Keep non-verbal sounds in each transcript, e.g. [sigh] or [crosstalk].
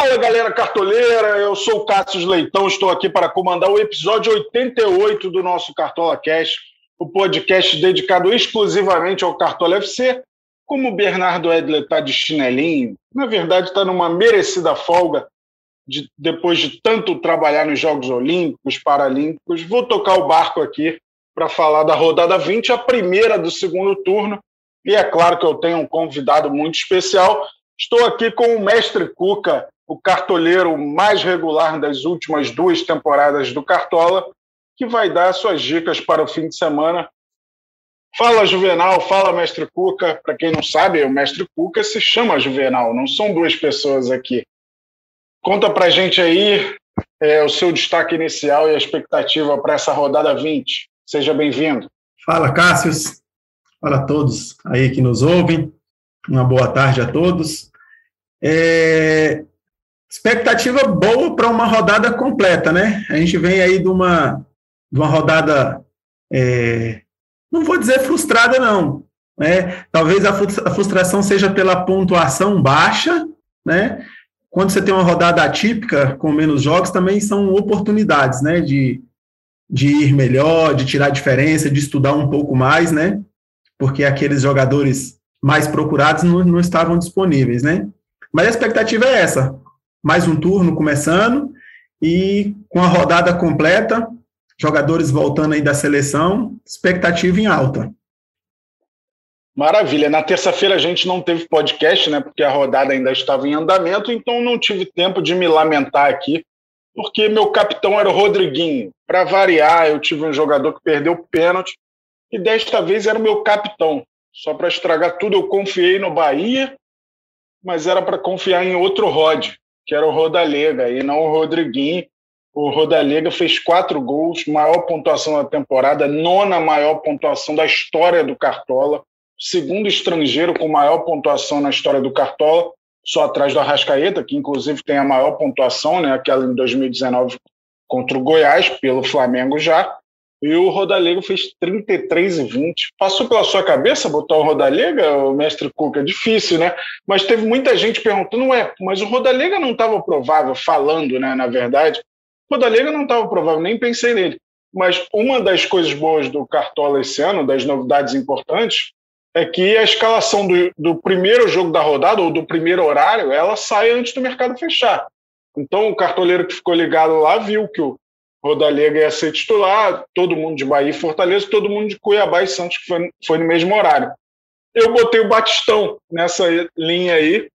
Fala galera cartoleira, eu sou o Cássio Leitão, estou aqui para comandar o episódio 88 do nosso Cartola Cash, o podcast dedicado exclusivamente ao Cartola FC. Como o Bernardo Edler está de chinelinho, na verdade está numa merecida folga de, depois de tanto trabalhar nos Jogos Olímpicos, Paralímpicos, vou tocar o barco aqui para falar da rodada 20, a primeira do segundo turno. E é claro que eu tenho um convidado muito especial. Estou aqui com o mestre Cuca, o cartoleiro mais regular das últimas duas temporadas do Cartola, que vai dar suas dicas para o fim de semana. Fala, Juvenal, fala, Mestre Cuca. Para quem não sabe, o Mestre Cuca se chama Juvenal, não são duas pessoas aqui. Conta para gente aí é, o seu destaque inicial e a expectativa para essa rodada 20. Seja bem-vindo. Fala, Cássius. Fala a todos aí que nos ouvem. Uma boa tarde a todos. É, expectativa boa para uma rodada completa, né? A gente vem aí de uma, de uma rodada, é, não vou dizer frustrada, não. Né? Talvez a frustração seja pela pontuação baixa, né? Quando você tem uma rodada atípica, com menos jogos, também são oportunidades, né? De, de ir melhor, de tirar diferença, de estudar um pouco mais, né? Porque aqueles jogadores mais procurados não, não estavam disponíveis, né? Mas a expectativa é essa: mais um turno começando e com a rodada completa, jogadores voltando aí da seleção, expectativa em alta. Maravilha. Na terça-feira a gente não teve podcast, né? Porque a rodada ainda estava em andamento, então não tive tempo de me lamentar aqui, porque meu capitão era o Rodriguinho. Para variar, eu tive um jogador que perdeu o pênalti e desta vez era o meu capitão. Só para estragar tudo, eu confiei no Bahia, mas era para confiar em outro Rod que era o Rodalega, e não o Rodriguinho. O Rodalega fez quatro gols, maior pontuação da temporada, nona maior pontuação da história do Cartola, segundo estrangeiro com maior pontuação na história do Cartola, só atrás do Arrascaeta, que inclusive tem a maior pontuação, né, aquela em 2019 contra o Goiás, pelo Flamengo já. E o Rodalega fez 33 e 20. Passou pela sua cabeça botar o Rodalega, o mestre Cuca? É difícil, né? Mas teve muita gente perguntando, ué, mas o Rodalega não estava provável, falando, né, na verdade. O Rodalega não estava provável, nem pensei nele. Mas uma das coisas boas do Cartola esse ano, das novidades importantes, é que a escalação do, do primeiro jogo da rodada, ou do primeiro horário, ela sai antes do mercado fechar. Então, o cartoleiro que ficou ligado lá viu que o Rodalega ia ser titular, todo mundo de Bahia e Fortaleza, todo mundo de Cuiabá e Santos, que foi, foi no mesmo horário. Eu botei o Batistão nessa linha aí,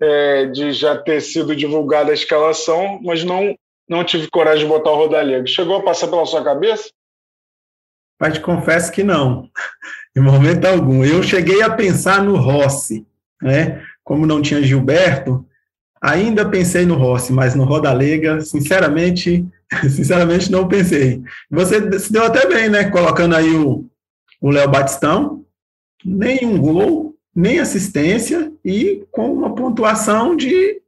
é, de já ter sido divulgada a escalação, mas não, não tive coragem de botar o Rodalega. Chegou a passar pela sua cabeça? Mas te confesso que não, [laughs] em momento algum. Eu cheguei a pensar no Rossi, né? Como não tinha Gilberto, ainda pensei no Rossi, mas no Rodalega, sinceramente, [laughs] Sinceramente, não pensei. Você se deu até bem, né? Colocando aí o Léo Batistão, nem um gol, nem assistência e com uma pontuação de,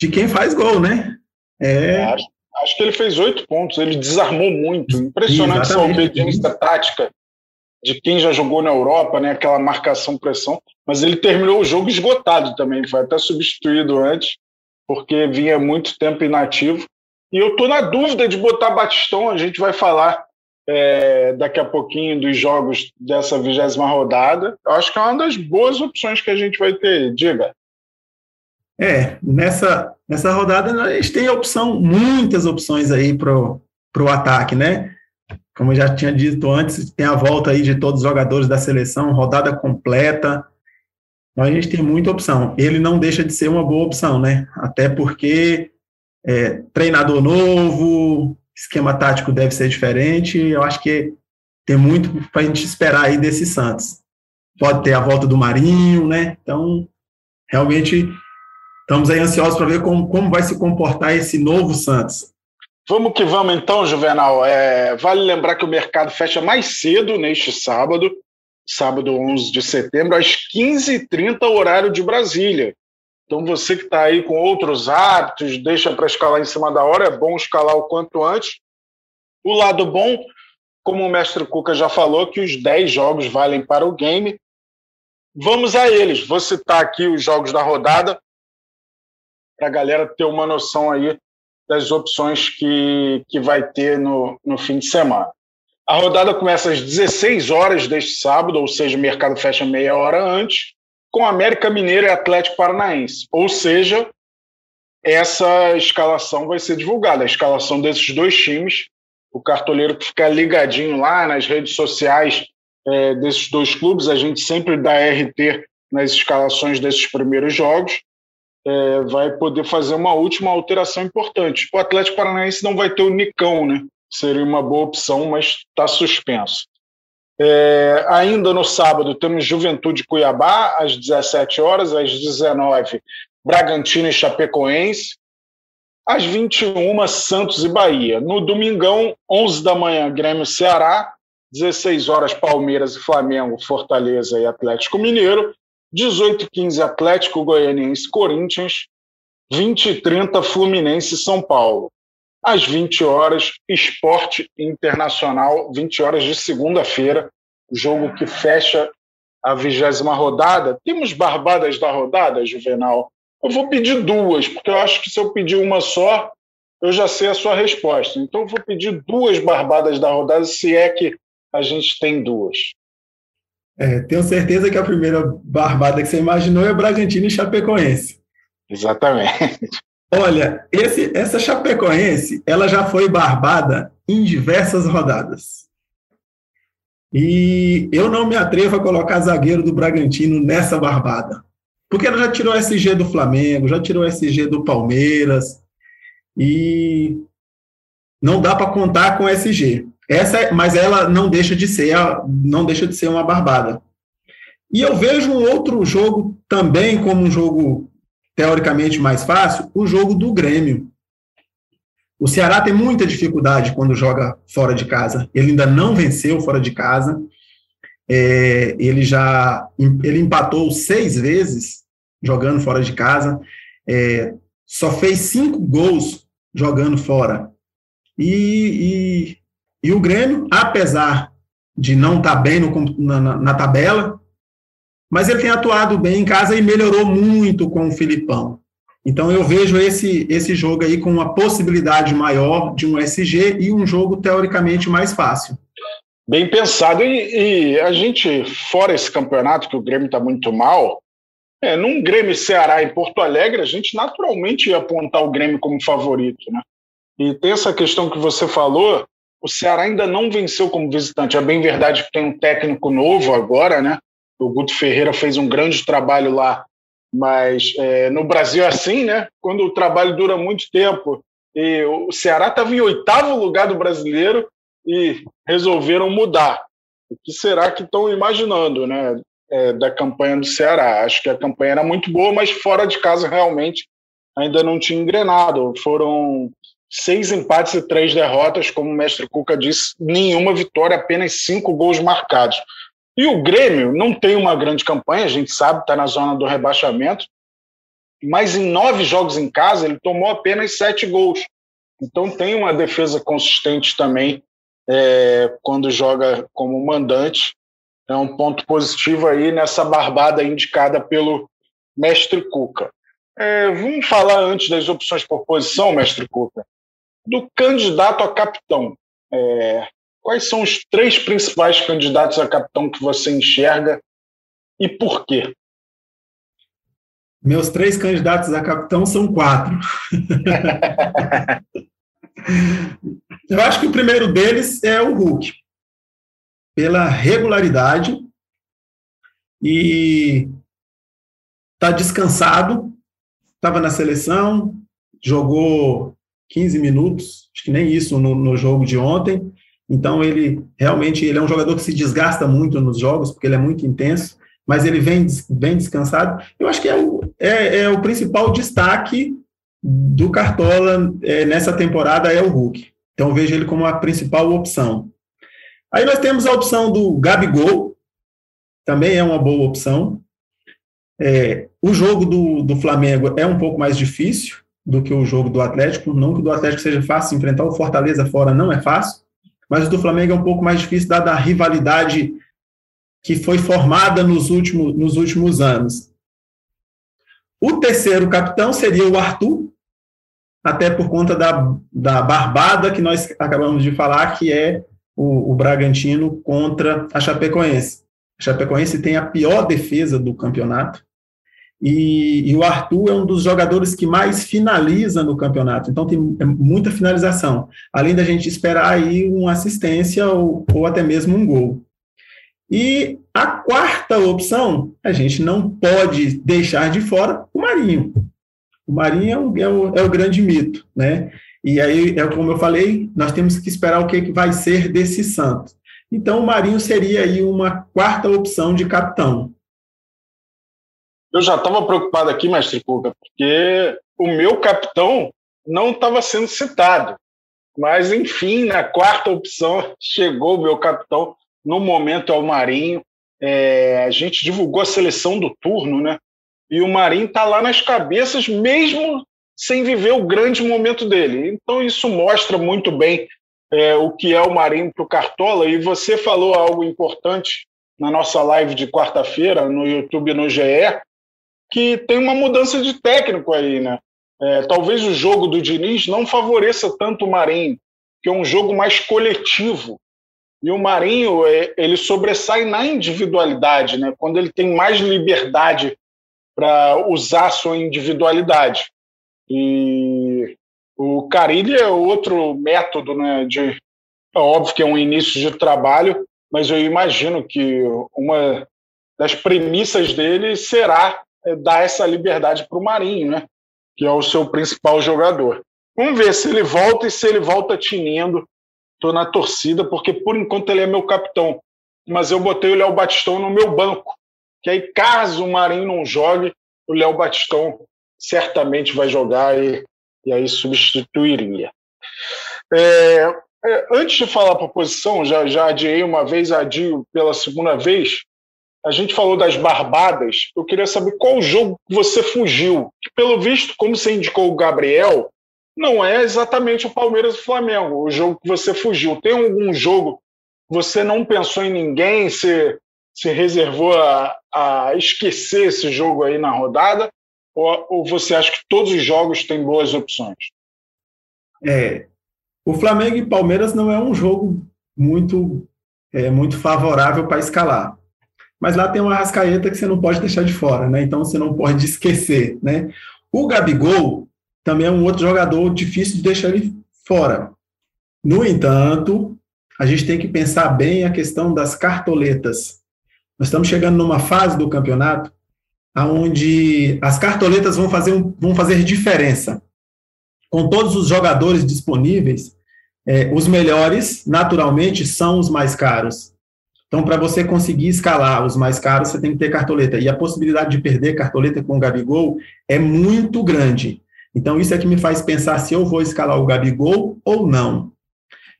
de quem faz gol, né? É... Acho, acho que ele fez oito pontos, ele desarmou muito. Impressionante essa obediência tática de quem já jogou na Europa, né? Aquela marcação-pressão. Mas ele terminou o jogo esgotado também, foi até substituído antes, porque vinha muito tempo inativo. E eu estou na dúvida de botar Batistão, a gente vai falar é, daqui a pouquinho dos jogos dessa vigésima rodada. Eu acho que é uma das boas opções que a gente vai ter. Diga. É, nessa, nessa rodada a gente tem opção, muitas opções aí para o ataque, né? Como eu já tinha dito antes, tem a volta aí de todos os jogadores da seleção, rodada completa. Então a gente tem muita opção. Ele não deixa de ser uma boa opção, né? Até porque é, treinador novo, esquema tático deve ser diferente. Eu acho que tem muito para a gente esperar aí desse Santos. Pode ter a volta do Marinho, né? Então, realmente, estamos aí ansiosos para ver como, como vai se comportar esse novo Santos. Vamos que vamos então, Juvenal. É, vale lembrar que o mercado fecha mais cedo neste sábado, sábado 11 de setembro, às 15h30, horário de Brasília. Então, você que está aí com outros hábitos, deixa para escalar em cima da hora, é bom escalar o quanto antes. O lado bom, como o mestre Cuca já falou, que os 10 jogos valem para o game. Vamos a eles. Vou citar aqui os jogos da rodada para a galera ter uma noção aí das opções que, que vai ter no, no fim de semana. A rodada começa às 16 horas deste sábado, ou seja, o mercado fecha meia hora antes, com América Mineiro e Atlético Paranaense. Ou seja, essa escalação vai ser divulgada, a escalação desses dois times. O cartoleiro que ficar ligadinho lá nas redes sociais é, desses dois clubes, a gente sempre dá RT nas escalações desses primeiros jogos é, vai poder fazer uma última alteração importante. O Atlético Paranaense não vai ter o Nicão, né? Seria uma boa opção, mas está suspenso. É, ainda no sábado temos Juventude Cuiabá, às 17 horas, às 19 Bragantino e Chapecoense, às 21 Santos e Bahia. No domingão, 11 da manhã, Grêmio Ceará, 16 horas Palmeiras e Flamengo, Fortaleza e Atlético Mineiro, 18 e 15 Atlético Goianiense Corinthians, 20 e 30 Fluminense São Paulo. Às 20 horas, Esporte Internacional, 20 horas de segunda-feira, jogo que fecha a vigésima rodada. Temos barbadas da rodada, Juvenal? Eu vou pedir duas, porque eu acho que se eu pedir uma só, eu já sei a sua resposta. Então, eu vou pedir duas barbadas da rodada, se é que a gente tem duas. É, tenho certeza que a primeira barbada que você imaginou é Bragantino e Chapecoense. Exatamente. Olha, esse, essa Chapecoense, ela já foi barbada em diversas rodadas. E eu não me atrevo a colocar zagueiro do Bragantino nessa barbada. Porque ela já tirou SG do Flamengo, já tirou SG do Palmeiras. E não dá para contar com SG. Essa, mas ela não deixa de ser, não deixa de ser uma barbada. E eu vejo um outro jogo também como um jogo teoricamente mais fácil, o jogo do Grêmio. O Ceará tem muita dificuldade quando joga fora de casa. Ele ainda não venceu fora de casa. É, ele já ele empatou seis vezes jogando fora de casa. É, só fez cinco gols jogando fora. E, e o Grêmio, apesar de não estar tá bem no, na, na, tabela, mas ele tem atuado bem em casa e melhorou muito com o Filipão. Então eu vejo esse, esse jogo aí com uma possibilidade maior de um SG e um jogo teoricamente mais fácil. Bem pensado. E, e a gente, fora esse campeonato, que o Grêmio está muito mal, é, num Grêmio Ceará em Porto Alegre, a gente naturalmente ia apontar o Grêmio como favorito. Né? E tem essa questão que você falou o Ceará ainda não venceu como visitante. É bem verdade que tem um técnico novo agora, né? O Guto Ferreira fez um grande trabalho lá, mas é, no Brasil é assim, né? Quando o trabalho dura muito tempo. E o Ceará estava em oitavo lugar do brasileiro e resolveram mudar. O que será que estão imaginando, né? É, da campanha do Ceará. Acho que a campanha era muito boa, mas fora de casa realmente ainda não tinha engrenado. Foram seis empates e três derrotas, como o mestre Cuca disse, nenhuma vitória, apenas cinco gols marcados. E o Grêmio não tem uma grande campanha, a gente sabe, está na zona do rebaixamento, mas em nove jogos em casa ele tomou apenas sete gols. Então tem uma defesa consistente também é, quando joga como mandante. É um ponto positivo aí nessa barbada indicada pelo mestre Cuca. É, vamos falar antes das opções por posição, mestre Cuca do candidato a capitão. É, quais são os três principais candidatos a capitão que você enxerga e por quê? Meus três candidatos a capitão são quatro. [laughs] Eu acho que o primeiro deles é o Hulk, pela regularidade e está descansado, estava na seleção, jogou 15 minutos, acho que nem isso no, no, jogo de ontem. Então ele realmente ele é um jogador que se desgasta muito nos jogos porque ele é muito intenso, mas ele vem bem descansado. Eu acho que é o, é, é o principal destaque do Cartola é, nessa temporada é o Hulk. Então vejo ele como a principal opção. Aí nós temos a opção do Gabigol, também é uma boa opção. É, o jogo do, do Flamengo é um pouco mais difícil do que o jogo do Atlético. Não que o do Atlético seja fácil, enfrentar o Fortaleza fora não é fácil, mas o do Flamengo é um pouco mais difícil, dada a rivalidade que foi formada nos últimos, nos últimos anos. O terceiro capitão seria o Arthur, até por conta da, da barbada que nós acabamos de falar, que é o, o Bragantino contra a Chapecoense. A Chapecoense tem a pior defesa do campeonato, e, e, o Arthur é um dos jogadores que mais finaliza no campeonato, então tem é muita finalização, além da gente esperar aí uma assistência ou, ou até mesmo um gol. E a quarta opção, a gente não pode deixar de fora o Marinho. O Marinho é o, é o, é o grande mito, né? E aí, é como eu falei, nós temos que esperar o que, que vai ser desse Santos. Então, o Marinho seria aí uma quarta opção de capitão. Eu já estava preocupado aqui, mestre Cuca, porque o meu capitão não estava sendo citado. Mas, enfim, na quarta opção [laughs] chegou o meu capitão. No momento é o Marinho. É, a gente divulgou a seleção do turno, né? E o Marinho está lá nas cabeças, mesmo sem viver o grande momento dele. Então, isso mostra muito bem é, o que é o Marinho para o Cartola. E você falou algo importante na nossa live de quarta-feira, no YouTube no GE, que tem uma mudança de técnico aí, né? É, talvez o jogo do Diniz não favoreça tanto o Marinho, que é um jogo mais coletivo. E o Marinho, é, ele sobressai na individualidade, né? Quando ele tem mais liberdade para usar sua individualidade. E o Carilli é outro método, né? De, é óbvio que é um início de trabalho, mas eu imagino que uma das premissas dele será dar essa liberdade para o Marinho, né? que é o seu principal jogador. Vamos ver se ele volta e se ele volta tinindo. Estou na torcida, porque por enquanto ele é meu capitão. Mas eu botei o Léo Batistão no meu banco. Que aí, caso o Marinho não jogue, o Léo Batistão certamente vai jogar e, e aí substituiria. É, é, antes de falar para a posição, já, já adiei uma vez, adio pela segunda vez. A gente falou das barbadas. Eu queria saber qual jogo você fugiu. Pelo visto, como você indicou o Gabriel, não é exatamente o Palmeiras e o Flamengo, o jogo que você fugiu. Tem algum jogo que você não pensou em ninguém, se, se reservou a, a esquecer esse jogo aí na rodada? Ou, ou você acha que todos os jogos têm boas opções? É, o Flamengo e Palmeiras não é um jogo muito, é, muito favorável para escalar mas lá tem uma rascaeta que você não pode deixar de fora, né? Então você não pode [laughs] esquecer, né? O Gabigol também é um outro jogador difícil de deixar ele fora. No entanto, a gente tem que pensar bem a questão das cartoletas. Nós estamos chegando numa fase do campeonato onde as cartoletas vão fazer, vão fazer diferença. Com todos os jogadores disponíveis, é, os melhores, naturalmente, são os mais caros. Então, para você conseguir escalar os mais caros, você tem que ter cartoleta. E a possibilidade de perder cartoleta com o Gabigol é muito grande. Então, isso é que me faz pensar se eu vou escalar o Gabigol ou não.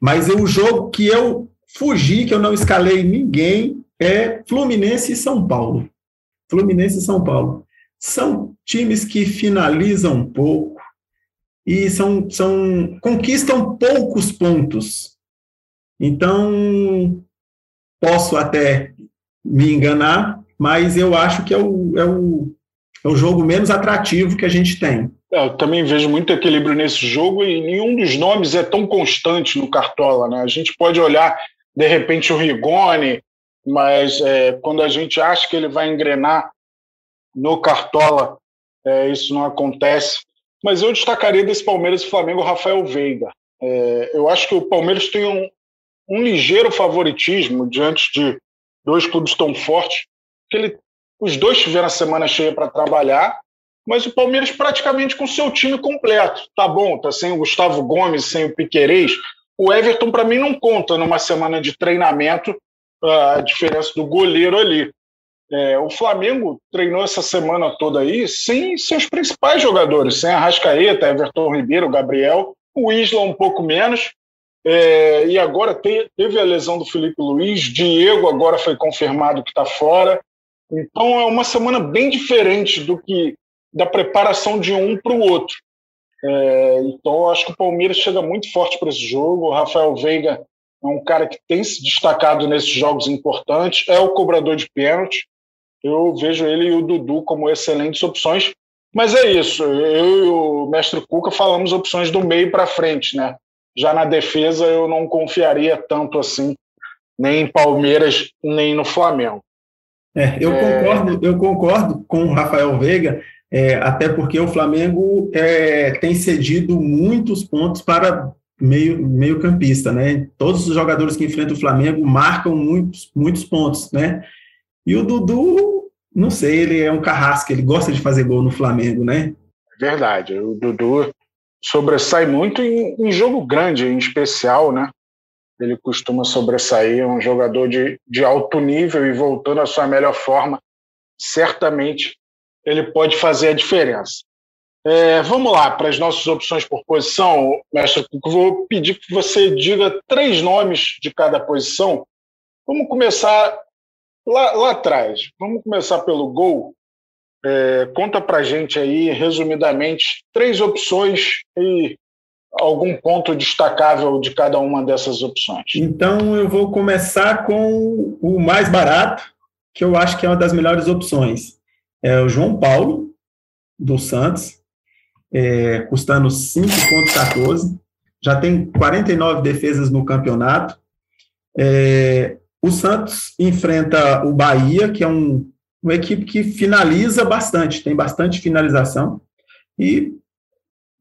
Mas o jogo que eu fugi, que eu não escalei ninguém, é Fluminense e São Paulo. Fluminense e São Paulo. São times que finalizam pouco e são, são conquistam poucos pontos. Então, Posso até me enganar, mas eu acho que é o, é o, é o jogo menos atrativo que a gente tem. É, eu também vejo muito equilíbrio nesse jogo e nenhum dos nomes é tão constante no Cartola. Né? A gente pode olhar, de repente, o Rigoni, mas é, quando a gente acha que ele vai engrenar no Cartola, é, isso não acontece. Mas eu destacaria desse Palmeiras e Flamengo Rafael Veiga. É, eu acho que o Palmeiras tem um, um ligeiro favoritismo diante de dois clubes tão fortes, que ele, os dois tiveram a semana cheia para trabalhar, mas o Palmeiras praticamente com seu time completo. Tá bom, tá sem o Gustavo Gomes, sem o Piquerez. O Everton, para mim, não conta numa semana de treinamento a diferença do goleiro ali. É, o Flamengo treinou essa semana toda aí sem seus principais jogadores, sem Arrascaeta, Everton Ribeiro, Gabriel, o Isla um pouco menos, é, e agora te, teve a lesão do Felipe Luiz, Diego agora foi confirmado que está fora. Então é uma semana bem diferente do que da preparação de um para o outro. É, então acho que o Palmeiras chega muito forte para esse jogo. O Rafael Veiga é um cara que tem se destacado nesses jogos importantes, é o cobrador de pênalti. Eu vejo ele e o Dudu como excelentes opções. Mas é isso, eu e o mestre Cuca falamos opções do meio para frente, né? Já na defesa eu não confiaria tanto assim, nem em Palmeiras, nem no Flamengo. É, eu, é... Concordo, eu concordo com o Rafael Veiga, é, até porque o Flamengo é, tem cedido muitos pontos para meio, meio campista, né? Todos os jogadores que enfrentam o Flamengo marcam muitos, muitos pontos, né? E o Dudu, não sei, ele é um carrasco, ele gosta de fazer gol no Flamengo, né? Verdade, o Dudu sobressai muito em, em jogo grande, em especial, né? Ele costuma sobressair, é um jogador de, de alto nível e voltando à sua melhor forma, certamente ele pode fazer a diferença. É, vamos lá para as nossas opções por posição, mestre. Vou pedir que você diga três nomes de cada posição. Vamos começar lá, lá atrás. Vamos começar pelo gol. É, conta para gente aí, resumidamente, três opções e algum ponto destacável de cada uma dessas opções. Então, eu vou começar com o mais barato, que eu acho que é uma das melhores opções. É o João Paulo, do Santos é, custando 5,14. Já tem 49 defesas no campeonato. É, o Santos enfrenta o Bahia, que é um, uma equipe que finaliza bastante, tem bastante finalização, e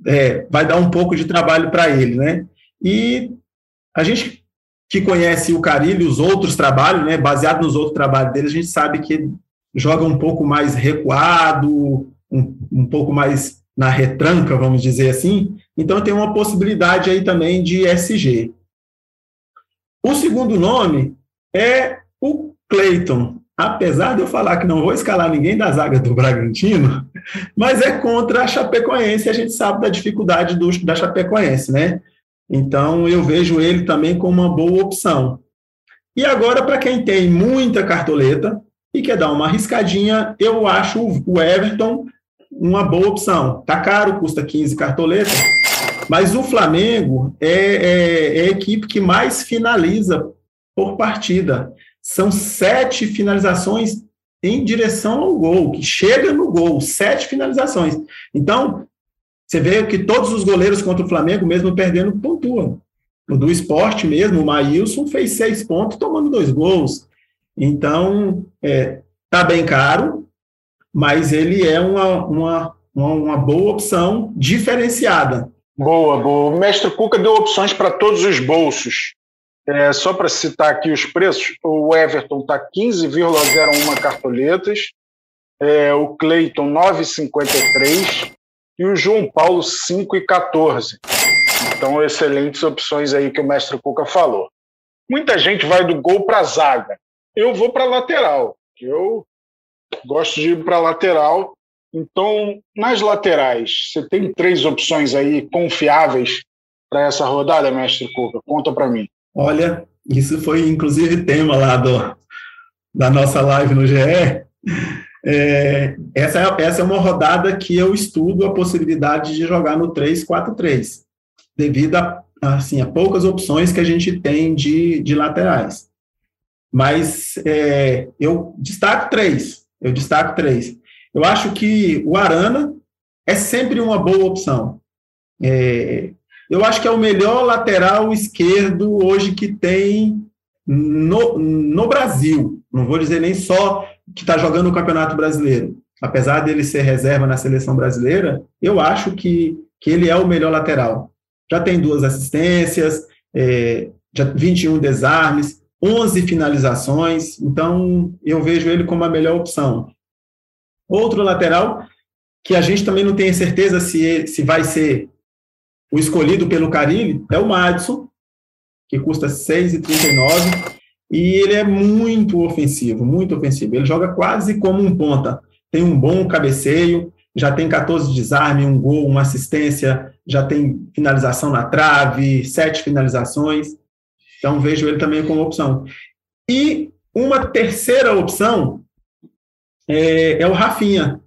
é, vai dar um pouco de trabalho para ele, né? E a gente que conhece o Carilho, os outros trabalhos, né, baseado nos outros trabalhos dele, a gente sabe que ele joga um pouco mais recuado, um, um pouco mais na retranca, vamos dizer assim. Então, tem uma possibilidade aí também de SG. O segundo nome é o Clayton. Apesar de eu falar que não vou escalar ninguém da zaga do Bragantino, mas é contra a Chapecoense, a gente sabe da dificuldade do, da Chapecoense, né? Então, eu vejo ele também como uma boa opção. E agora, para quem tem muita cartoleta e quer dar uma arriscadinha, eu acho o Everton uma boa opção. Tá caro, custa 15 cartoletas, mas o Flamengo é, é, é a equipe que mais finaliza por partida. São sete finalizações em direção ao gol, que chega no gol, sete finalizações. Então, você vê que todos os goleiros contra o Flamengo, mesmo perdendo, pontuam. O do esporte mesmo, o Maílson fez seis pontos tomando dois gols. Então, é, tá bem caro, mas ele é uma, uma, uma, boa opção diferenciada. Boa, boa. O mestre Cuca deu opções para todos os bolsos. É, só para citar aqui os preços, o Everton está 15,01 cartoletas, é, o Cleiton 9,53 e o João Paulo 5,14. Então, excelentes opções aí que o mestre Cuca falou. Muita gente vai do gol para a zaga. Eu vou para lateral. Eu gosto de ir para lateral. Então, nas laterais, você tem três opções aí confiáveis para essa rodada, mestre Cuca? Conta para mim. Olha, isso foi inclusive tema lá do, da nossa live no GE. É, essa, é, essa é uma rodada que eu estudo a possibilidade de jogar no 3-4-3, devido a, assim, a poucas opções que a gente tem de, de laterais. Mas é, eu destaco três. Eu destaco três. Eu acho que o Arana é sempre uma boa opção. É, eu acho que é o melhor lateral esquerdo hoje que tem no, no Brasil. Não vou dizer nem só que está jogando no Campeonato Brasileiro. Apesar dele ser reserva na seleção brasileira, eu acho que, que ele é o melhor lateral. Já tem duas assistências, é, já 21 desarmes, 11 finalizações, então eu vejo ele como a melhor opção. Outro lateral, que a gente também não tem certeza se, se vai ser o escolhido pelo Carilli, é o Madison, que custa 6,39. e ele é muito ofensivo, muito ofensivo. Ele joga quase como um ponta. Tem um bom cabeceio, já tem 14 desarme, um gol, uma assistência, já tem finalização na trave, sete finalizações. Então vejo ele também como opção. E uma terceira opção é, é o Rafinha,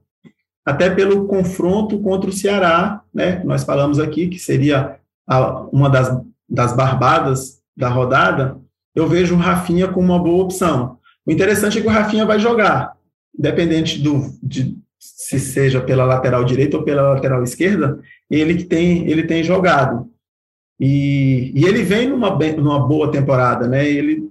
até pelo confronto contra o Ceará, né? Nós falamos aqui que seria a, uma das, das barbadas da rodada. Eu vejo o Rafinha como uma boa opção. O interessante é que o Rafinha vai jogar, independente do, de, se seja pela lateral direita ou pela lateral esquerda, ele tem, ele tem jogado. E, e ele vem numa, numa boa temporada, né? Ele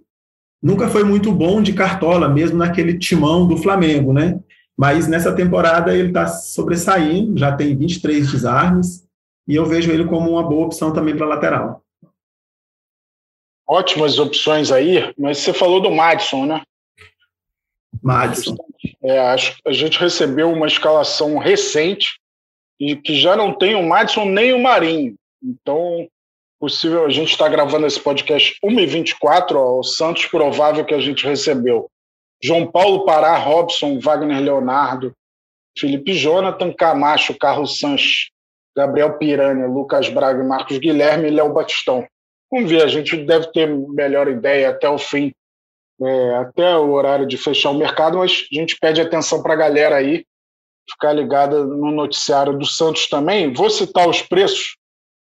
nunca foi muito bom de cartola, mesmo naquele timão do Flamengo, né? Mas nessa temporada ele está sobressaindo, já tem 23 desarmes, e eu vejo ele como uma boa opção também para lateral. Ótimas opções aí, mas você falou do Madison, né? Madison. É, acho a gente recebeu uma escalação recente e que já não tem o Madison nem o Marinho. Então, possível, a gente está gravando esse podcast 1h24, ó, o Santos provável que a gente recebeu. João Paulo Pará, Robson, Wagner Leonardo, Felipe Jonathan, Camacho, Carlos Sanches, Gabriel Piranha, Lucas Braga, Marcos Guilherme e Léo Batistão. Vamos ver, a gente deve ter melhor ideia até o fim é, até o horário de fechar o mercado, mas a gente pede atenção para a galera aí, ficar ligada no noticiário do Santos também. Vou citar os preços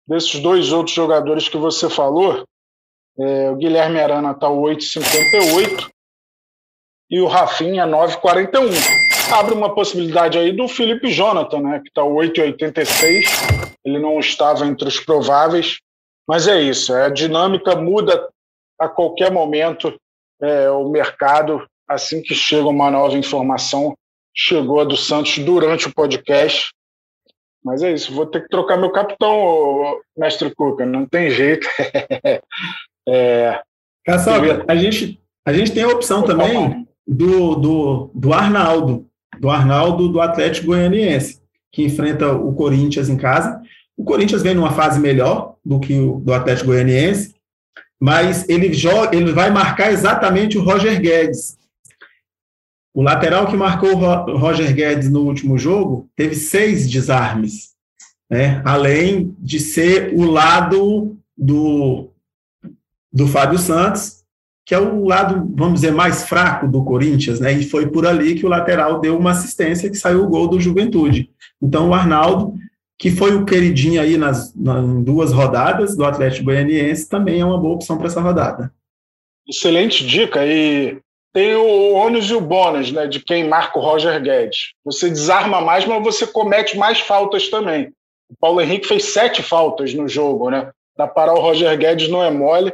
desses dois outros jogadores que você falou. É, o Guilherme Arana está 8,58 e o Rafinha 9,41. Abre uma possibilidade aí do Felipe Jonathan, né, que está 8,86. Ele não estava entre os prováveis, mas é isso. A dinâmica muda a qualquer momento é, o mercado, assim que chega uma nova informação, chegou a do Santos durante o podcast. Mas é isso, vou ter que trocar meu capitão, mestre Cuca, não tem jeito. [laughs] é, Caçoca, a gente, a gente tem a opção também do, do, do Arnaldo, do Arnaldo do Atlético Goianiense, que enfrenta o Corinthians em casa. O Corinthians vem numa fase melhor do que o do Atlético Goianiense, mas ele joga, ele vai marcar exatamente o Roger Guedes. O lateral que marcou o Roger Guedes no último jogo teve seis desarmes, né? além de ser o lado do, do Fábio Santos, que é o lado, vamos dizer, mais fraco do Corinthians, né? E foi por ali que o lateral deu uma assistência que saiu o gol do Juventude. Então, o Arnaldo que foi o queridinho aí nas, nas duas rodadas do Atlético Goianiense, também é uma boa opção para essa rodada. Excelente dica. E tem o ônus e o bônus, né, de quem marca o Roger Guedes. Você desarma mais, mas você comete mais faltas também. O Paulo Henrique fez sete faltas no jogo, né? Para parar o Roger Guedes não é mole,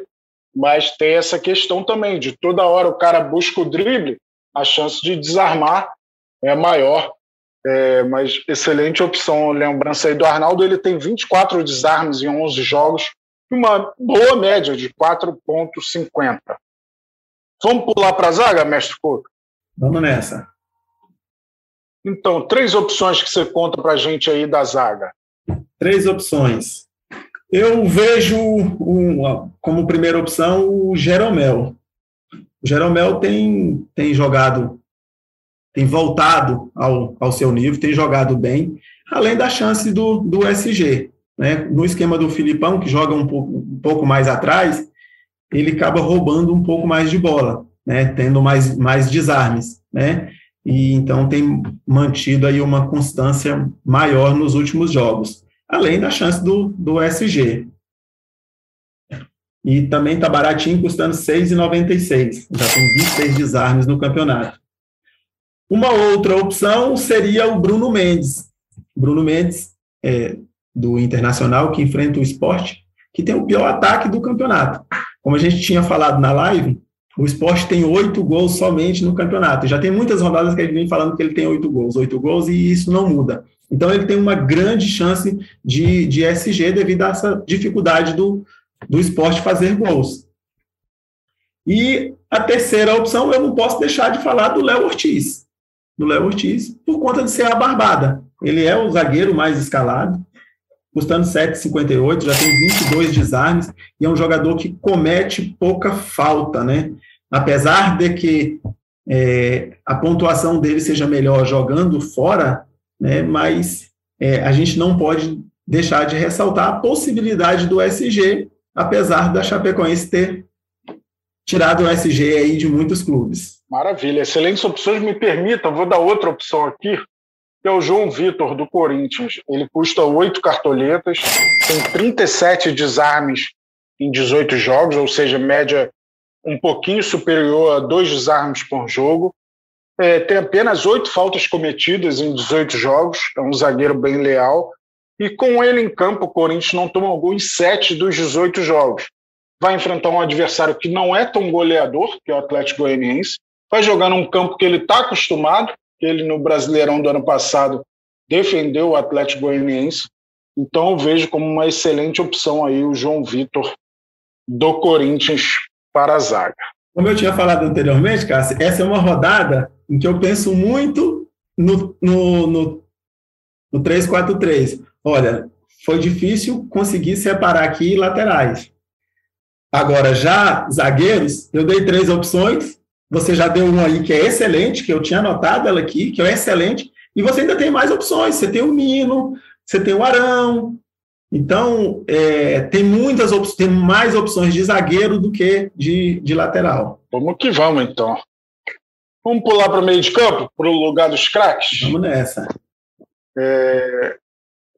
mas tem essa questão também de toda hora o cara busca o drible, a chance de desarmar é maior. É, mas excelente opção. Lembrança aí do Arnaldo, ele tem 24 desarmes em 11 jogos, uma boa média de 4,50. Vamos pular para a zaga, mestre Couto? Vamos nessa. Então, três opções que você conta para a gente aí da zaga. Três opções. Eu vejo como primeira opção o Jeromel. O Jeromel tem, tem jogado tem voltado ao, ao seu nível, tem jogado bem, além da chance do, do SG. Né? No esquema do Filipão, que joga um pouco, um pouco mais atrás, ele acaba roubando um pouco mais de bola, né? tendo mais, mais desarmes. Né? E então tem mantido aí uma constância maior nos últimos jogos, além da chance do, do SG. E também está baratinho, custando R$ 6,96. Já tem 26 desarmes no campeonato. Uma outra opção seria o Bruno Mendes. Bruno Mendes, é, do Internacional, que enfrenta o esporte, que tem o pior ataque do campeonato. Como a gente tinha falado na live, o esporte tem oito gols somente no campeonato. Já tem muitas rodadas que a gente vem falando que ele tem oito gols, oito gols, e isso não muda. Então ele tem uma grande chance de, de SG devido a essa dificuldade do, do esporte fazer gols. E a terceira opção, eu não posso deixar de falar do Léo Ortiz do Léo Ortiz, por conta de ser a barbada. Ele é o zagueiro mais escalado, custando 7,58, já tem 22 desarmes, e é um jogador que comete pouca falta, né? apesar de que é, a pontuação dele seja melhor jogando fora, né, mas é, a gente não pode deixar de ressaltar a possibilidade do SG, apesar da Chapecoense ter tirado o SG aí de muitos clubes. Maravilha, excelentes opções. Me permitam, vou dar outra opção aqui, que é o João Vitor, do Corinthians. Ele custa oito cartoletas, tem 37 desarmes em 18 jogos, ou seja, média um pouquinho superior a dois desarmes por jogo. É, tem apenas oito faltas cometidas em 18 jogos, é um zagueiro bem leal. E com ele em campo, o Corinthians não toma gol em sete dos 18 jogos. Vai enfrentar um adversário que não é tão goleador, que é o Atlético Goianiense. Vai jogar num campo que ele está acostumado, que ele no Brasileirão do ano passado defendeu o Atlético Goianiense. Então eu vejo como uma excelente opção aí o João Vitor do Corinthians para a zaga. Como eu tinha falado anteriormente, Cássio, essa é uma rodada em que eu penso muito no, no, no, no 3-4-3. Olha, foi difícil conseguir separar aqui laterais. Agora, já zagueiros, eu dei três opções. Você já deu uma aí que é excelente, que eu tinha anotado ela aqui, que é excelente. E você ainda tem mais opções. Você tem o Nino, você tem o Arão, então, é, tem muitas opções, tem mais opções de zagueiro do que de, de lateral. Vamos que vamos, então. Vamos pular para o meio de campo, para o lugar dos craques? Vamos nessa. É,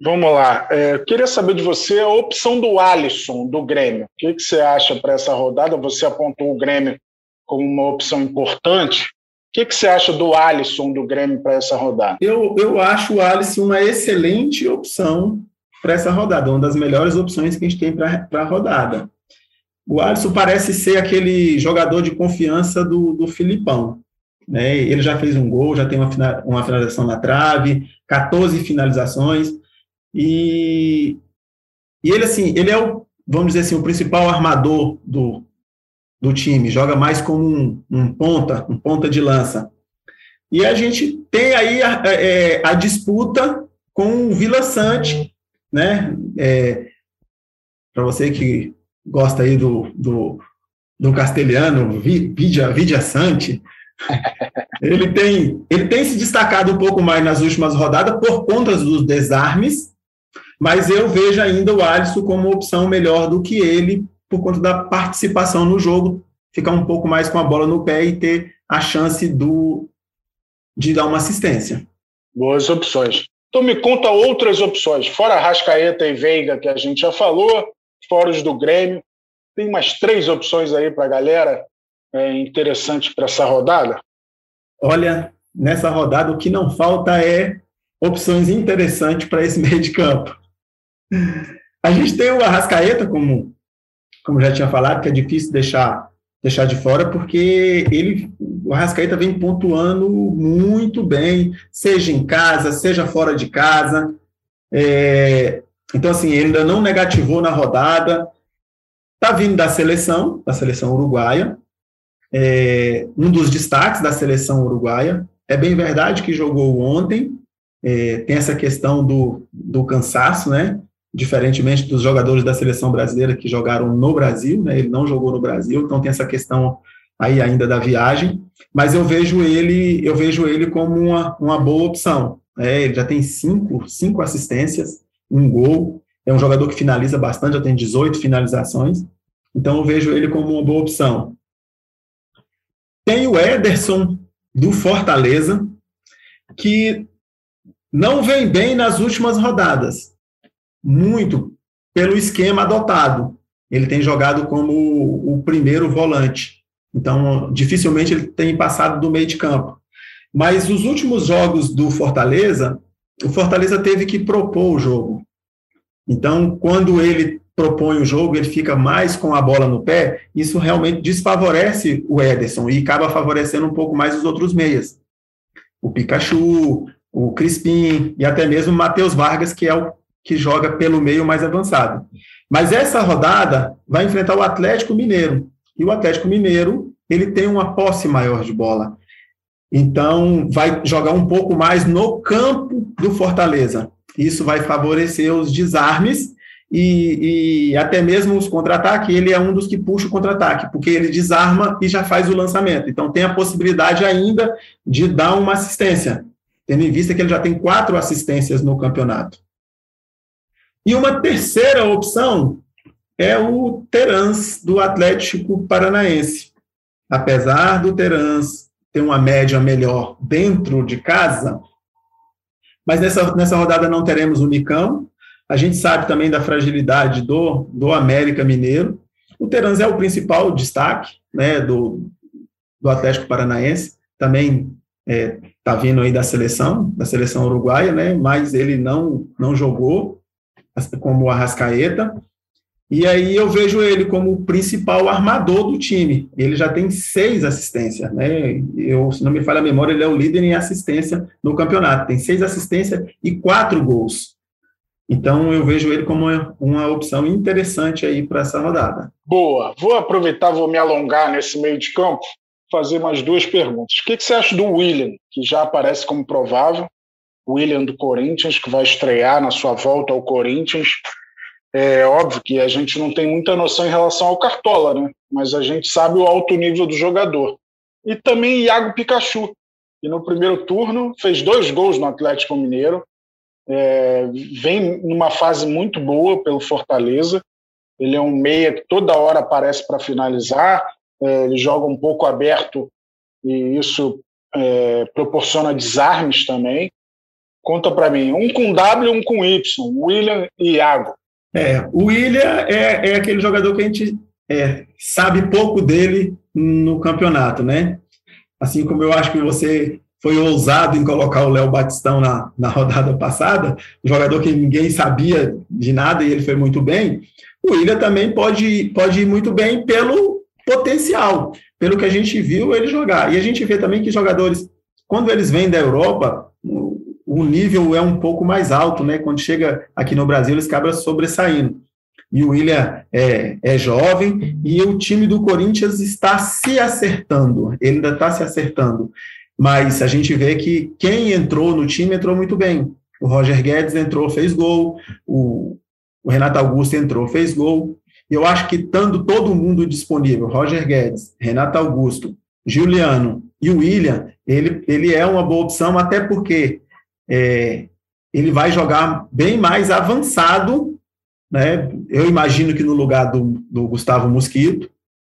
vamos lá. É, queria saber de você a opção do Alisson, do Grêmio. O que, que você acha para essa rodada? Você apontou o Grêmio como uma opção importante. O que, que você acha do Alisson, do Grêmio, para essa rodada? Eu, eu acho o Alisson uma excelente opção para essa rodada, uma das melhores opções que a gente tem para a rodada. O Alisson parece ser aquele jogador de confiança do, do Filipão. Né? Ele já fez um gol, já tem uma, uma finalização na trave, 14 finalizações, e, e ele, assim, ele é o, vamos dizer assim, o principal armador do, do time, joga mais como um, um ponta, um ponta de lança. E a gente tem aí a, a, é, a disputa com o Vila Sante, né? É, Para você que gosta aí do, do, do castelhano, Vidia, Vidia Sante, ele tem, ele tem se destacado um pouco mais nas últimas rodadas por conta dos desarmes, mas eu vejo ainda o Alisson como opção melhor do que ele por conta da participação no jogo, ficar um pouco mais com a bola no pé e ter a chance do, de dar uma assistência. Boas opções. Então me conta outras opções, fora Rascaeta e Veiga, que a gente já falou, fora os do Grêmio. Tem mais três opções aí para a galera é, interessantes para essa rodada? Olha, nessa rodada o que não falta é opções interessantes para esse [laughs] meio de campo. A gente tem o Arrascaeta, como, como já tinha falado, que é difícil deixar, deixar de fora, porque ele o Arrascaeta vem pontuando muito bem, seja em casa, seja fora de casa. É, então, assim, ele ainda não negativou na rodada. Está vindo da seleção, da seleção uruguaia. É, um dos destaques da seleção uruguaia. É bem verdade que jogou ontem. É, tem essa questão do, do cansaço, né? Diferentemente dos jogadores da seleção brasileira que jogaram no Brasil, né? Ele não jogou no Brasil, então tem essa questão aí ainda da viagem, mas eu vejo ele, eu vejo ele como uma, uma boa opção. É, ele já tem cinco, cinco assistências, um gol, é um jogador que finaliza bastante, já tem 18 finalizações, então eu vejo ele como uma boa opção. Tem o Ederson, do Fortaleza, que não vem bem nas últimas rodadas, muito pelo esquema adotado. Ele tem jogado como o primeiro volante. Então, dificilmente ele tem passado do meio de campo. Mas os últimos jogos do Fortaleza, o Fortaleza teve que propor o jogo. Então, quando ele propõe o jogo, ele fica mais com a bola no pé, isso realmente desfavorece o Ederson e acaba favorecendo um pouco mais os outros meias. O Pikachu, o Crispim e até mesmo o Matheus Vargas, que é o que joga pelo meio mais avançado. Mas essa rodada vai enfrentar o Atlético Mineiro, e o Atlético Mineiro, ele tem uma posse maior de bola. Então, vai jogar um pouco mais no campo do Fortaleza. Isso vai favorecer os desarmes e, e até mesmo os contra-ataques, ele é um dos que puxa o contra-ataque, porque ele desarma e já faz o lançamento. Então tem a possibilidade ainda de dar uma assistência, tendo em vista que ele já tem quatro assistências no campeonato. E uma terceira opção é o Terans do Atlético Paranaense. Apesar do Terans ter uma média melhor dentro de casa, mas nessa, nessa rodada não teremos o Nicão, a gente sabe também da fragilidade do, do América Mineiro. O Terans é o principal destaque né, do, do Atlético Paranaense, também está é, tá vindo aí da seleção, da seleção uruguaia, né, mas ele não, não jogou como o Arrascaeta. E aí eu vejo ele como o principal armador do time. Ele já tem seis assistências, né? Eu, se não me falha a memória, ele é o líder em assistência no campeonato. Tem seis assistências e quatro gols. Então, eu vejo ele como uma opção interessante aí para essa rodada. Boa. Vou aproveitar, vou me alongar nesse meio de campo, fazer mais duas perguntas. O que, que você acha do William, que já aparece como provável? William do Corinthians, que vai estrear na sua volta ao Corinthians. É óbvio que a gente não tem muita noção em relação ao Cartola, né? Mas a gente sabe o alto nível do jogador. E também Iago Pikachu, que no primeiro turno fez dois gols no Atlético Mineiro, é, vem numa fase muito boa pelo Fortaleza. Ele é um meia que toda hora aparece para finalizar, é, ele joga um pouco aberto e isso é, proporciona desarmes também. Conta para mim, um com W um com Y, William e Iago. É, o William é, é aquele jogador que a gente é, sabe pouco dele no campeonato, né? Assim como eu acho que você foi ousado em colocar o Léo Batistão na, na rodada passada, jogador que ninguém sabia de nada e ele foi muito bem, o William também pode, pode ir muito bem pelo potencial, pelo que a gente viu ele jogar. E a gente vê também que jogadores, quando eles vêm da Europa, o nível é um pouco mais alto, né? Quando chega aqui no Brasil, eles acabam sobressaindo. E o William é, é jovem e o time do Corinthians está se acertando, ele ainda está se acertando. Mas a gente vê que quem entrou no time entrou muito bem. O Roger Guedes entrou, fez gol. O, o Renato Augusto entrou, fez gol. Eu acho que estando todo mundo disponível, Roger Guedes, Renato Augusto, Juliano e o William, ele, ele é uma boa opção, até porque é, ele vai jogar bem mais avançado, né? Eu imagino que no lugar do, do Gustavo Mosquito,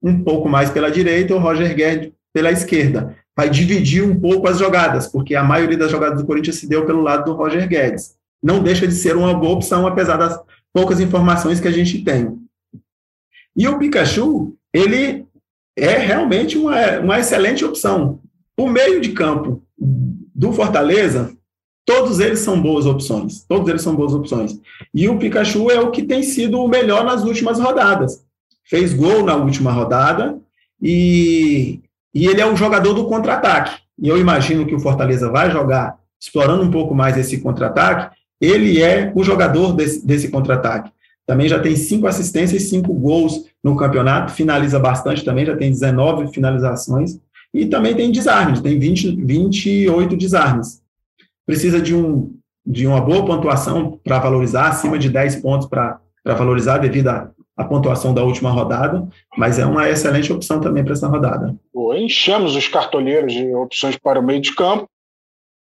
um pouco mais pela direita, o Roger Guedes pela esquerda vai dividir um pouco as jogadas, porque a maioria das jogadas do Corinthians se deu pelo lado do Roger Guedes. Não deixa de ser uma boa opção, apesar das poucas informações que a gente tem. E o Pikachu, ele é realmente uma, uma excelente opção. O meio de campo do Fortaleza, todos eles são boas opções. Todos eles são boas opções. E o Pikachu é o que tem sido o melhor nas últimas rodadas. Fez gol na última rodada e e ele é o jogador do contra-ataque. E eu imagino que o Fortaleza vai jogar explorando um pouco mais esse contra-ataque. Ele é o jogador desse, desse contra-ataque. Também já tem cinco assistências e cinco gols no campeonato, finaliza bastante também, já tem 19 finalizações. E também tem desarmes, tem 20, 28 desarmes. Precisa de, um, de uma boa pontuação para valorizar, acima de 10 pontos para valorizar, devido a, a pontuação da última rodada, mas é uma excelente opção também para essa rodada. enchemos os cartoleiros de opções para o meio de campo.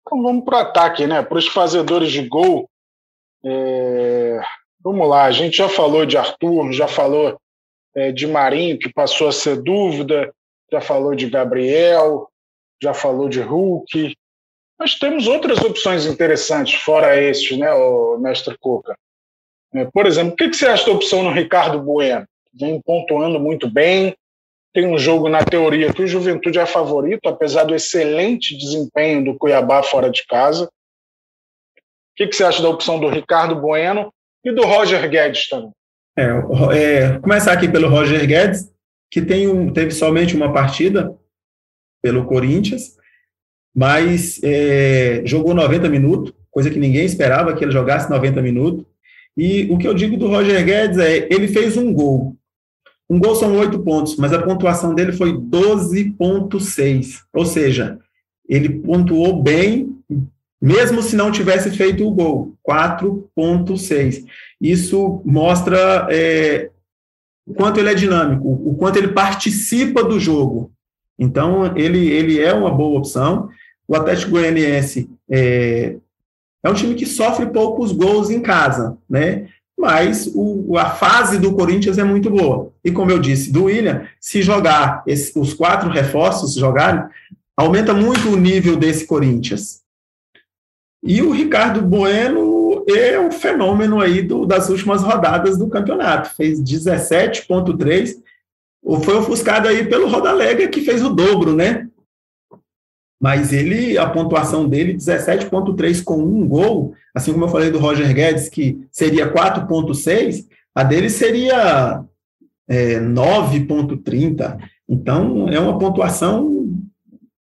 Então vamos para o ataque, né? Para os fazedores de gol. É... Vamos lá, a gente já falou de Arthur, já falou é, de Marinho, que passou a ser dúvida, já falou de Gabriel, já falou de Hulk. Mas temos outras opções interessantes, fora esses, né, o mestre Cuca? É, por exemplo, o que você acha da opção no Ricardo Bueno? Vem pontuando muito bem, tem um jogo na teoria que o Juventude é favorito, apesar do excelente desempenho do Cuiabá fora de casa. O que você acha da opção do Ricardo Bueno e do Roger Guedes também? É, é, começar aqui pelo Roger Guedes, que tem um, teve somente uma partida pelo Corinthians, mas é, jogou 90 minutos, coisa que ninguém esperava que ele jogasse 90 minutos. E o que eu digo do Roger Guedes é, ele fez um gol. Um gol são oito pontos, mas a pontuação dele foi 12,6. Ou seja, ele pontuou bem, mesmo se não tivesse feito o gol, 4,6. Isso mostra é, o quanto ele é dinâmico, o quanto ele participa do jogo. Então, ele, ele é uma boa opção. O Atlético Goianiense é, é um time que sofre poucos gols em casa, né? Mas o, a fase do Corinthians é muito boa. E como eu disse, do William, se jogar esse, os quatro reforços jogarem, aumenta muito o nível desse Corinthians. E o Ricardo Bueno é um fenômeno aí do, das últimas rodadas do campeonato. Fez 17,3, foi ofuscado aí pelo Rodalega, que fez o dobro, né? Mas ele, a pontuação dele, 17,3 com um gol, assim como eu falei do Roger Guedes, que seria 4,6, a dele seria é, 9,30. Então, é uma pontuação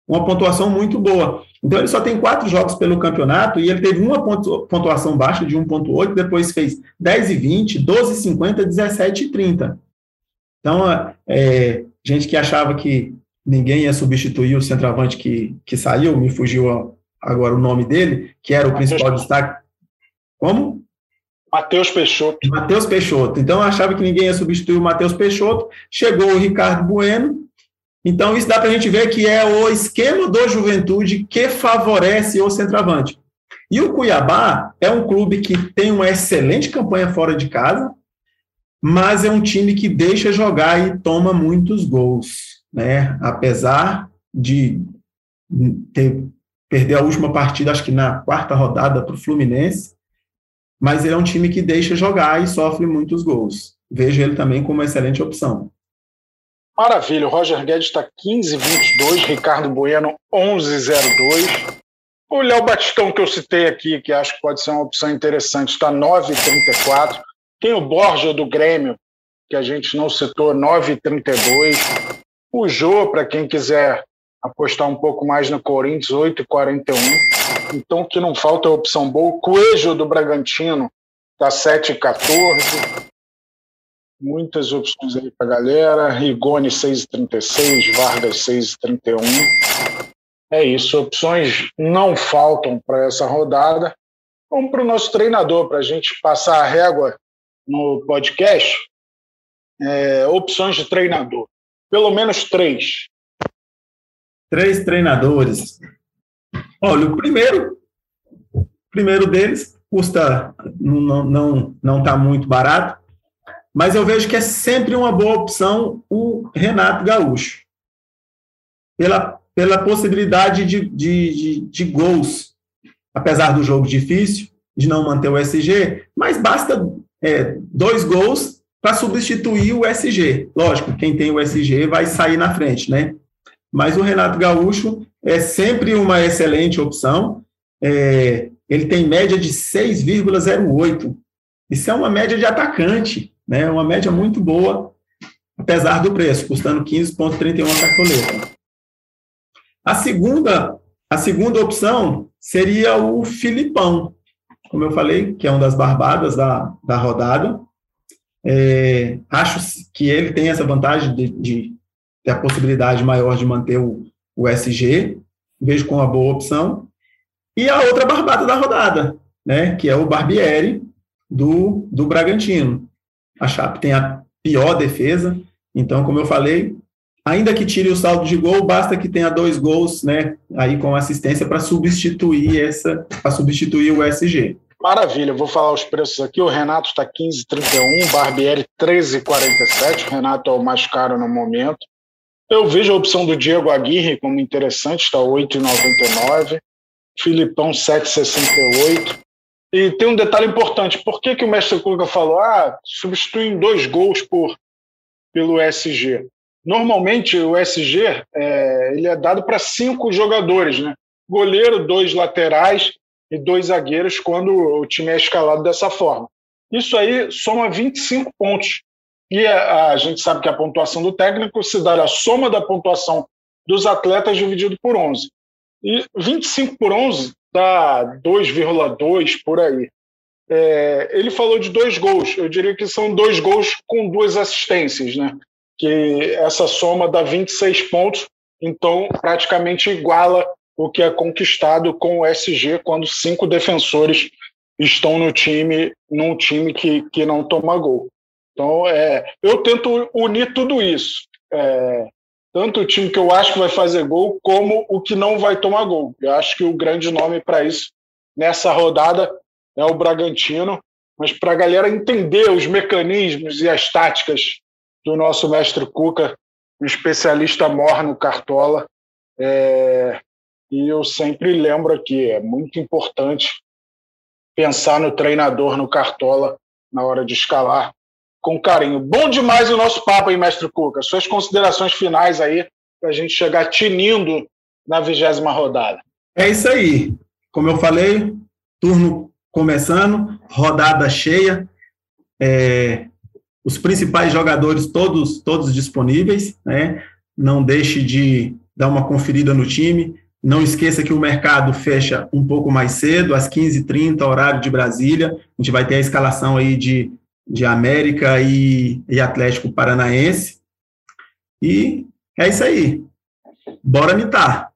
uma pontuação muito boa. Então, ele só tem quatro jogos pelo campeonato e ele teve uma pontuação baixa de 1,8, depois fez 10 e 20, 12 e 50, 17 e 30. Então, é, gente que achava que ninguém ia substituir o centroavante que, que saiu, me fugiu agora o nome dele, que era o Mateus principal destaque. Como? Matheus Peixoto. Matheus Peixoto. Então, eu achava que ninguém ia substituir o Matheus Peixoto. Chegou o Ricardo Bueno, então, isso dá para a gente ver que é o esquema do Juventude que favorece o centroavante. E o Cuiabá é um clube que tem uma excelente campanha fora de casa, mas é um time que deixa jogar e toma muitos gols, né? Apesar de ter, perder a última partida, acho que na quarta rodada para o Fluminense, mas ele é um time que deixa jogar e sofre muitos gols. Vejo ele também como uma excelente opção. Maravilha, o Roger Guedes está 15,22, Ricardo Bueno 11,02. O Léo Batistão, que eu citei aqui, que acho que pode ser uma opção interessante, está 9,34. Tem o Borja do Grêmio, que a gente não citou, 9,32. O Jô, para quem quiser apostar um pouco mais no Corinthians, 8,41. Então, que não falta é opção boa. O Coelho do Bragantino está 7,14 muitas opções aí para galera. Rigoni 6,36, Vargas 6,31. É isso, opções não faltam para essa rodada. Vamos para o nosso treinador, para a gente passar a régua no podcast. É, opções de treinador. Pelo menos três. Três treinadores. Olha, o primeiro, primeiro deles custa, não não não está muito barato, mas eu vejo que é sempre uma boa opção o Renato Gaúcho, pela, pela possibilidade de, de, de, de gols, apesar do jogo difícil, de não manter o SG, mas basta é, dois gols para substituir o SG. Lógico, quem tem o SG vai sair na frente, né? Mas o Renato Gaúcho é sempre uma excelente opção. É, ele tem média de 6,08. Isso é uma média de atacante né, uma média muito boa, apesar do preço, custando 15,31 a cartoleta. A segunda, a segunda opção seria o Filipão, como eu falei, que é uma das barbadas da, da rodada. É, acho que ele tem essa vantagem de, de ter a possibilidade maior de manter o, o SG, vejo como uma boa opção. E a outra barbada da rodada, né, que é o Barbieri, do, do Bragantino. A Chape tem a pior defesa, então, como eu falei, ainda que tire o saldo de gol, basta que tenha dois gols, né, aí com assistência para substituir essa, para substituir o SG. Maravilha, vou falar os preços aqui. O Renato está 15,31, Barbieri 13,47. O Renato é o mais caro no momento. Eu vejo a opção do Diego Aguirre como interessante, está 8,99. Filipão 7,68. E tem um detalhe importante: por que, que o mestre Cuca falou, ah, substituem dois gols por, pelo SG? Normalmente o SG é, ele é dado para cinco jogadores, né? Goleiro, dois laterais e dois zagueiros quando o time é escalado dessa forma. Isso aí soma 25 pontos. E a, gente sabe que a pontuação do técnico se dá a soma da pontuação dos atletas dividido por 11. E 25 por 11 dá 2,2 por aí. É, ele falou de dois gols. Eu diria que são dois gols com duas assistências, né? Que essa soma dá 26 pontos, então praticamente iguala o que é conquistado com o SG quando cinco defensores estão no time, num time que, que não toma gol. Então, é, eu tento unir tudo isso. É, tanto o time que eu acho que vai fazer gol, como o que não vai tomar gol. Eu acho que o grande nome para isso nessa rodada é o Bragantino. Mas para a galera entender os mecanismos e as táticas do nosso mestre Cuca, um especialista mor no Cartola, é, e eu sempre lembro aqui, é muito importante pensar no treinador no Cartola na hora de escalar com carinho. Bom demais o nosso papo, hein, mestre Cuca? Suas considerações finais aí para a gente chegar tinindo na vigésima rodada. É isso aí. Como eu falei, turno começando, rodada cheia, é, os principais jogadores todos todos disponíveis, né? Não deixe de dar uma conferida no time, não esqueça que o mercado fecha um pouco mais cedo, às 15h30, horário de Brasília. A gente vai ter a escalação aí de, de América e, e Atlético Paranaense. E é isso aí. Bora mitar.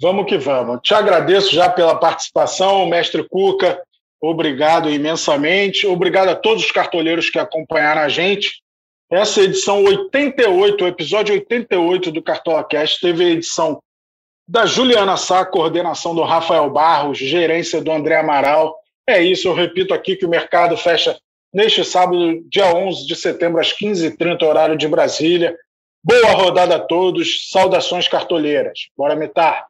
Vamos que vamos. Te agradeço já pela participação, mestre Cuca. Obrigado imensamente. Obrigado a todos os cartoleiros que acompanharam a gente. Essa edição 88, o episódio 88 do Cartola Cast, teve a edição da Juliana Sá, coordenação do Rafael Barros, gerência do André Amaral. É isso, eu repito aqui que o mercado fecha neste sábado, dia 11 de setembro, às 15h30, horário de Brasília. Boa rodada a todos, saudações cartoleiras. Bora metar!